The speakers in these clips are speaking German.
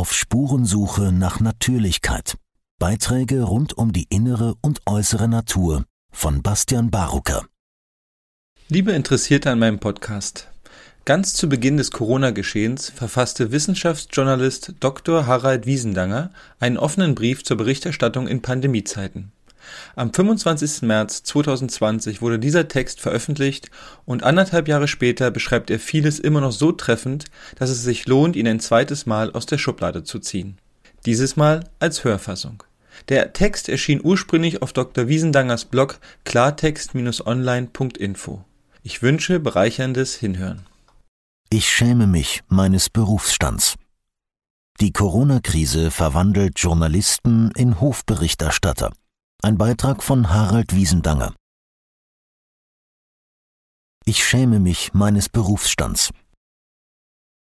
Auf Spurensuche nach Natürlichkeit. Beiträge rund um die innere und äußere Natur von Bastian Barucker. Liebe Interessierte an meinem Podcast. Ganz zu Beginn des Corona-Geschehens verfasste Wissenschaftsjournalist Dr. Harald Wiesendanger einen offenen Brief zur Berichterstattung in Pandemiezeiten. Am 25. März 2020 wurde dieser Text veröffentlicht und anderthalb Jahre später beschreibt er vieles immer noch so treffend, dass es sich lohnt, ihn ein zweites Mal aus der Schublade zu ziehen. Dieses Mal als Hörfassung. Der Text erschien ursprünglich auf Dr. Wiesendangers Blog klartext-online.info. Ich wünsche bereicherndes Hinhören. Ich schäme mich meines Berufsstands. Die Corona-Krise verwandelt Journalisten in Hofberichterstatter. Ein Beitrag von Harald Wiesendanger. Ich schäme mich meines Berufsstands.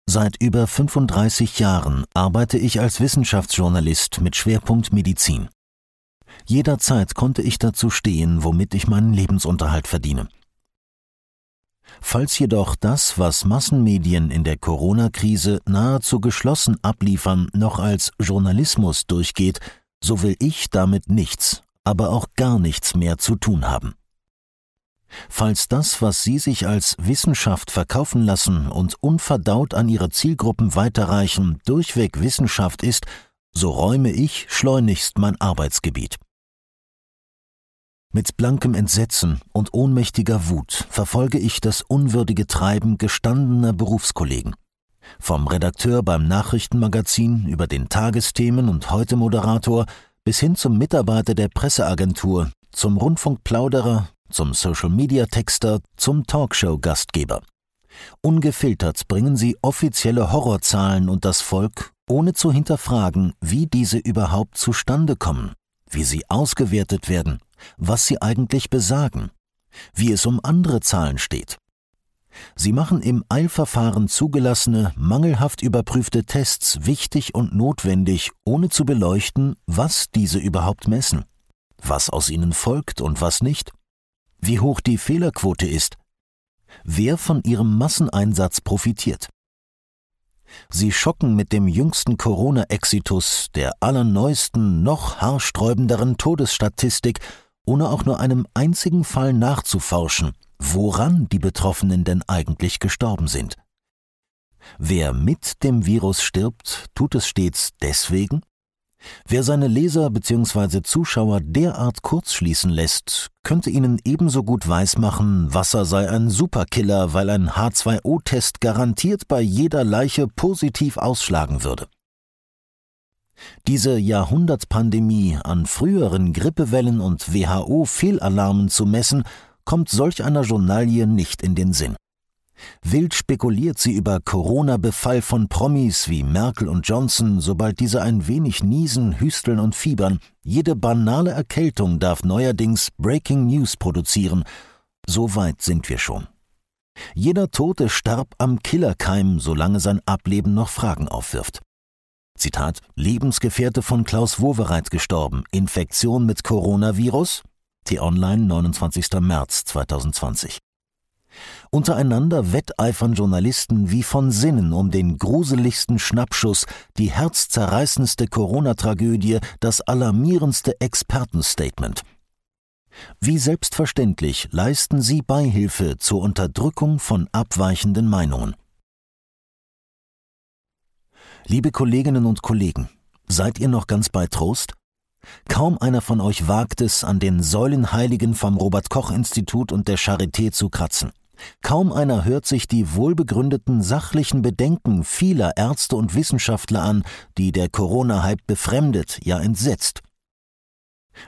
Seit über 35 Jahren arbeite ich als Wissenschaftsjournalist mit Schwerpunkt Medizin. Jederzeit konnte ich dazu stehen, womit ich meinen Lebensunterhalt verdiene. Falls jedoch das, was Massenmedien in der Corona-Krise nahezu geschlossen abliefern, noch als Journalismus durchgeht, so will ich damit nichts, aber auch gar nichts mehr zu tun haben. Falls das, was Sie sich als Wissenschaft verkaufen lassen und unverdaut an Ihre Zielgruppen weiterreichen, durchweg Wissenschaft ist, so räume ich schleunigst mein Arbeitsgebiet. Mit blankem Entsetzen und ohnmächtiger Wut verfolge ich das unwürdige Treiben gestandener Berufskollegen. Vom Redakteur beim Nachrichtenmagazin über den Tagesthemen und heute Moderator bis hin zum Mitarbeiter der Presseagentur, zum Rundfunkplauderer, zum Social-Media-Texter, zum Talkshow-Gastgeber. Ungefiltert bringen sie offizielle Horrorzahlen und das Volk, ohne zu hinterfragen, wie diese überhaupt zustande kommen, wie sie ausgewertet werden, was sie eigentlich besagen, wie es um andere Zahlen steht. Sie machen im Eilverfahren zugelassene, mangelhaft überprüfte Tests wichtig und notwendig, ohne zu beleuchten, was diese überhaupt messen, was aus ihnen folgt und was nicht, wie hoch die Fehlerquote ist, wer von ihrem Masseneinsatz profitiert. Sie schocken mit dem jüngsten Corona-Exitus, der allerneuesten, noch haarsträubenderen Todesstatistik, ohne auch nur einem einzigen Fall nachzuforschen woran die Betroffenen denn eigentlich gestorben sind. Wer mit dem Virus stirbt, tut es stets deswegen? Wer seine Leser bzw. Zuschauer derart kurzschließen lässt, könnte ihnen ebenso gut weismachen, Wasser sei ein Superkiller, weil ein H2O-Test garantiert bei jeder Leiche positiv ausschlagen würde. Diese Jahrhundertpandemie an früheren Grippewellen und WHO-Fehlalarmen zu messen, kommt solch einer Journalie nicht in den Sinn. Wild spekuliert sie über Corona-Befall von Promis wie Merkel und Johnson, sobald diese ein wenig niesen, hüsteln und fiebern. Jede banale Erkältung darf neuerdings Breaking News produzieren. So weit sind wir schon. Jeder Tote starb am Killerkeim, solange sein Ableben noch Fragen aufwirft. Zitat: Lebensgefährte von Klaus Wowereit gestorben. Infektion mit Coronavirus? T-Online, 29. März 2020. Untereinander wetteifern Journalisten wie von Sinnen um den gruseligsten Schnappschuss, die herzzerreißendste Corona-Tragödie, das alarmierendste Expertenstatement. Wie selbstverständlich leisten sie Beihilfe zur Unterdrückung von abweichenden Meinungen. Liebe Kolleginnen und Kollegen, seid ihr noch ganz bei Trost? Kaum einer von euch wagt es, an den Säulenheiligen vom Robert Koch Institut und der Charité zu kratzen. Kaum einer hört sich die wohlbegründeten sachlichen Bedenken vieler Ärzte und Wissenschaftler an, die der Corona-Hype befremdet, ja entsetzt.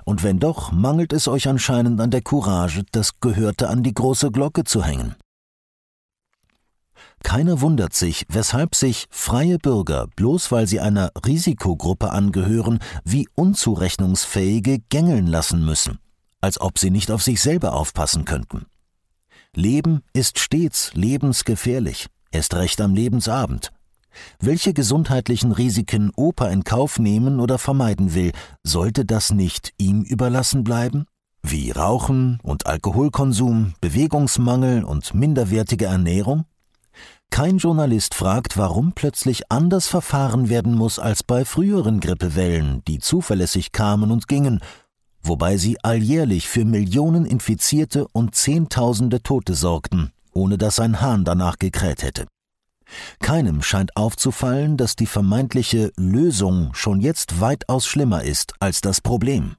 Und wenn doch, mangelt es euch anscheinend an der Courage, das Gehörte an die große Glocke zu hängen. Keiner wundert sich, weshalb sich freie Bürger, bloß weil sie einer Risikogruppe angehören, wie unzurechnungsfähige gängeln lassen müssen, als ob sie nicht auf sich selber aufpassen könnten. Leben ist stets lebensgefährlich, erst recht am Lebensabend. Welche gesundheitlichen Risiken Opa in Kauf nehmen oder vermeiden will, sollte das nicht ihm überlassen bleiben? Wie Rauchen und Alkoholkonsum, Bewegungsmangel und minderwertige Ernährung? Kein Journalist fragt, warum plötzlich anders verfahren werden muss als bei früheren Grippewellen, die zuverlässig kamen und gingen, wobei sie alljährlich für Millionen Infizierte und Zehntausende Tote sorgten, ohne dass ein Hahn danach gekräht hätte. Keinem scheint aufzufallen, dass die vermeintliche Lösung schon jetzt weitaus schlimmer ist als das Problem.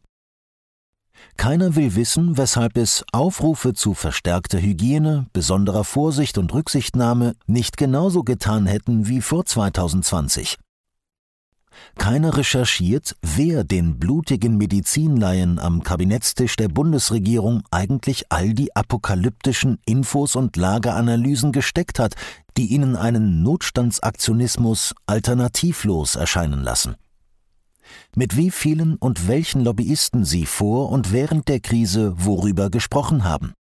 Keiner will wissen, weshalb es Aufrufe zu verstärkter Hygiene, besonderer Vorsicht und Rücksichtnahme nicht genauso getan hätten wie vor 2020. Keiner recherchiert, wer den blutigen Medizinlaien am Kabinettstisch der Bundesregierung eigentlich all die apokalyptischen Infos und Lageanalysen gesteckt hat, die ihnen einen Notstandsaktionismus alternativlos erscheinen lassen. Mit wie vielen und welchen Lobbyisten sie vor und während der Krise worüber gesprochen haben.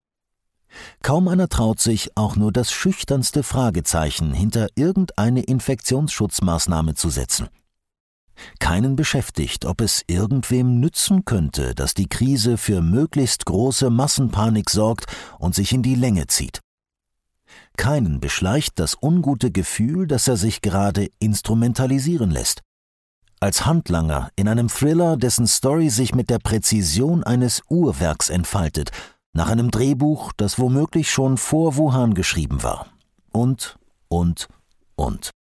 Kaum einer traut sich, auch nur das schüchternste Fragezeichen hinter irgendeine Infektionsschutzmaßnahme zu setzen. Keinen beschäftigt, ob es irgendwem nützen könnte, dass die Krise für möglichst große Massenpanik sorgt und sich in die Länge zieht. Keinen beschleicht das ungute Gefühl, dass er sich gerade instrumentalisieren lässt. Als Handlanger in einem Thriller, dessen Story sich mit der Präzision eines Uhrwerks entfaltet, nach einem Drehbuch, das womöglich schon vor Wuhan geschrieben war. Und, und, und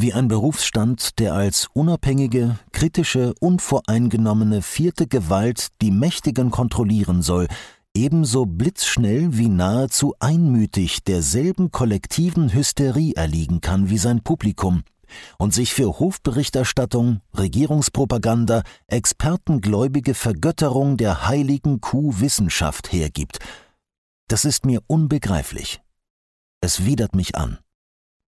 wie ein Berufsstand, der als unabhängige, kritische, unvoreingenommene vierte Gewalt die Mächtigen kontrollieren soll, ebenso blitzschnell wie nahezu einmütig derselben kollektiven Hysterie erliegen kann wie sein Publikum und sich für Hofberichterstattung, Regierungspropaganda, expertengläubige Vergötterung der heiligen Kuh Wissenschaft hergibt. Das ist mir unbegreiflich. Es widert mich an.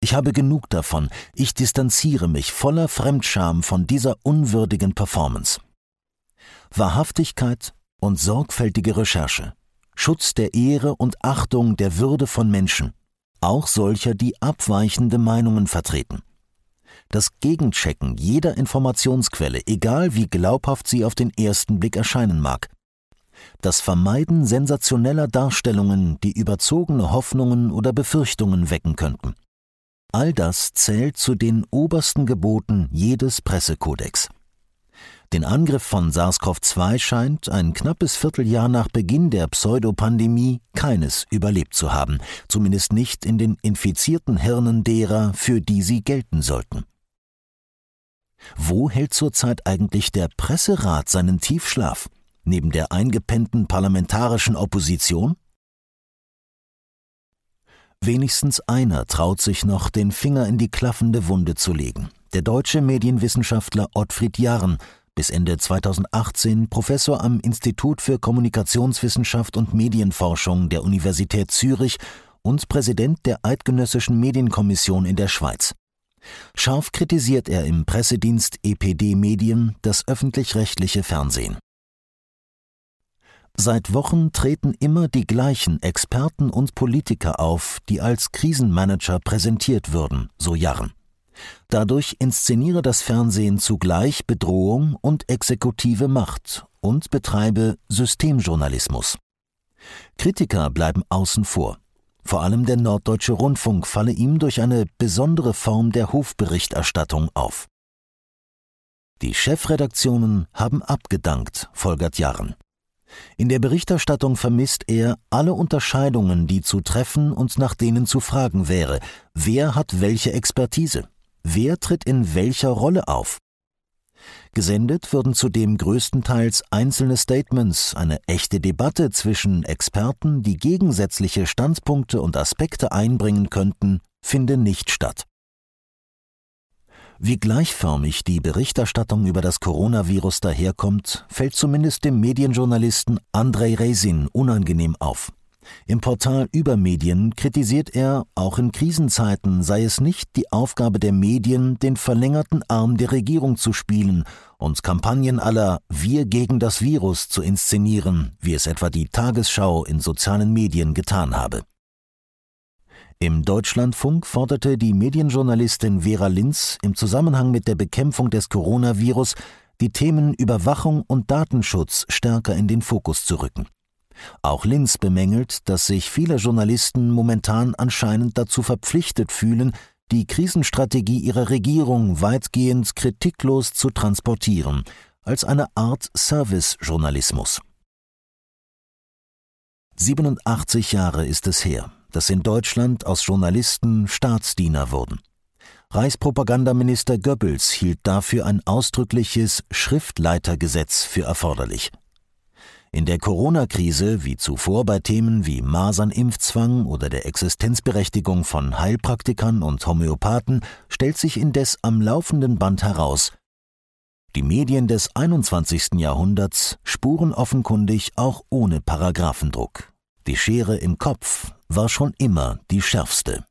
Ich habe genug davon, ich distanziere mich voller Fremdscham von dieser unwürdigen Performance. Wahrhaftigkeit und sorgfältige Recherche, Schutz der Ehre und Achtung der Würde von Menschen, auch solcher, die abweichende Meinungen vertreten. Das Gegenchecken jeder Informationsquelle, egal wie glaubhaft sie auf den ersten Blick erscheinen mag. Das Vermeiden sensationeller Darstellungen, die überzogene Hoffnungen oder Befürchtungen wecken könnten. All das zählt zu den obersten Geboten jedes Pressekodex. Den Angriff von SARS-CoV-2 scheint ein knappes Vierteljahr nach Beginn der Pseudopandemie keines überlebt zu haben, zumindest nicht in den infizierten Hirnen derer, für die sie gelten sollten. Wo hält zurzeit eigentlich der Presserat seinen Tiefschlaf? Neben der eingepennten parlamentarischen Opposition? Wenigstens einer traut sich noch, den Finger in die klaffende Wunde zu legen. Der deutsche Medienwissenschaftler Ottfried Jarren, bis Ende 2018 Professor am Institut für Kommunikationswissenschaft und Medienforschung der Universität Zürich und Präsident der Eidgenössischen Medienkommission in der Schweiz. Scharf kritisiert er im Pressedienst EPD Medien das öffentlich-rechtliche Fernsehen. Seit Wochen treten immer die gleichen Experten und Politiker auf, die als Krisenmanager präsentiert würden, so Jarren. Dadurch inszeniere das Fernsehen zugleich Bedrohung und exekutive Macht und betreibe Systemjournalismus. Kritiker bleiben außen vor. Vor allem der Norddeutsche Rundfunk falle ihm durch eine besondere Form der Hofberichterstattung auf. Die Chefredaktionen haben abgedankt, folgert Jarren. In der Berichterstattung vermisst er alle Unterscheidungen, die zu treffen und nach denen zu fragen wäre. Wer hat welche Expertise? Wer tritt in welcher Rolle auf? Gesendet würden zudem größtenteils einzelne Statements, eine echte Debatte zwischen Experten, die gegensätzliche Standpunkte und Aspekte einbringen könnten, finde nicht statt. Wie gleichförmig die Berichterstattung über das Coronavirus daherkommt, fällt zumindest dem Medienjournalisten Andrei Resin unangenehm auf. Im Portal Übermedien kritisiert er, auch in Krisenzeiten sei es nicht die Aufgabe der Medien, den verlängerten Arm der Regierung zu spielen und Kampagnen aller Wir gegen das Virus zu inszenieren, wie es etwa die Tagesschau in sozialen Medien getan habe. Im Deutschlandfunk forderte die Medienjournalistin Vera Linz im Zusammenhang mit der Bekämpfung des Coronavirus die Themen Überwachung und Datenschutz stärker in den Fokus zu rücken. Auch Linz bemängelt, dass sich viele Journalisten momentan anscheinend dazu verpflichtet fühlen, die Krisenstrategie ihrer Regierung weitgehend kritiklos zu transportieren, als eine Art Servicejournalismus. 87 Jahre ist es her, dass in Deutschland aus Journalisten Staatsdiener wurden. Reichspropagandaminister Goebbels hielt dafür ein ausdrückliches Schriftleitergesetz für erforderlich. In der Corona-Krise, wie zuvor bei Themen wie Masernimpfzwang oder der Existenzberechtigung von Heilpraktikern und Homöopathen, stellt sich indes am laufenden Band heraus, die Medien des 21. Jahrhunderts spuren offenkundig auch ohne Paragraphendruck. Die Schere im Kopf war schon immer die schärfste.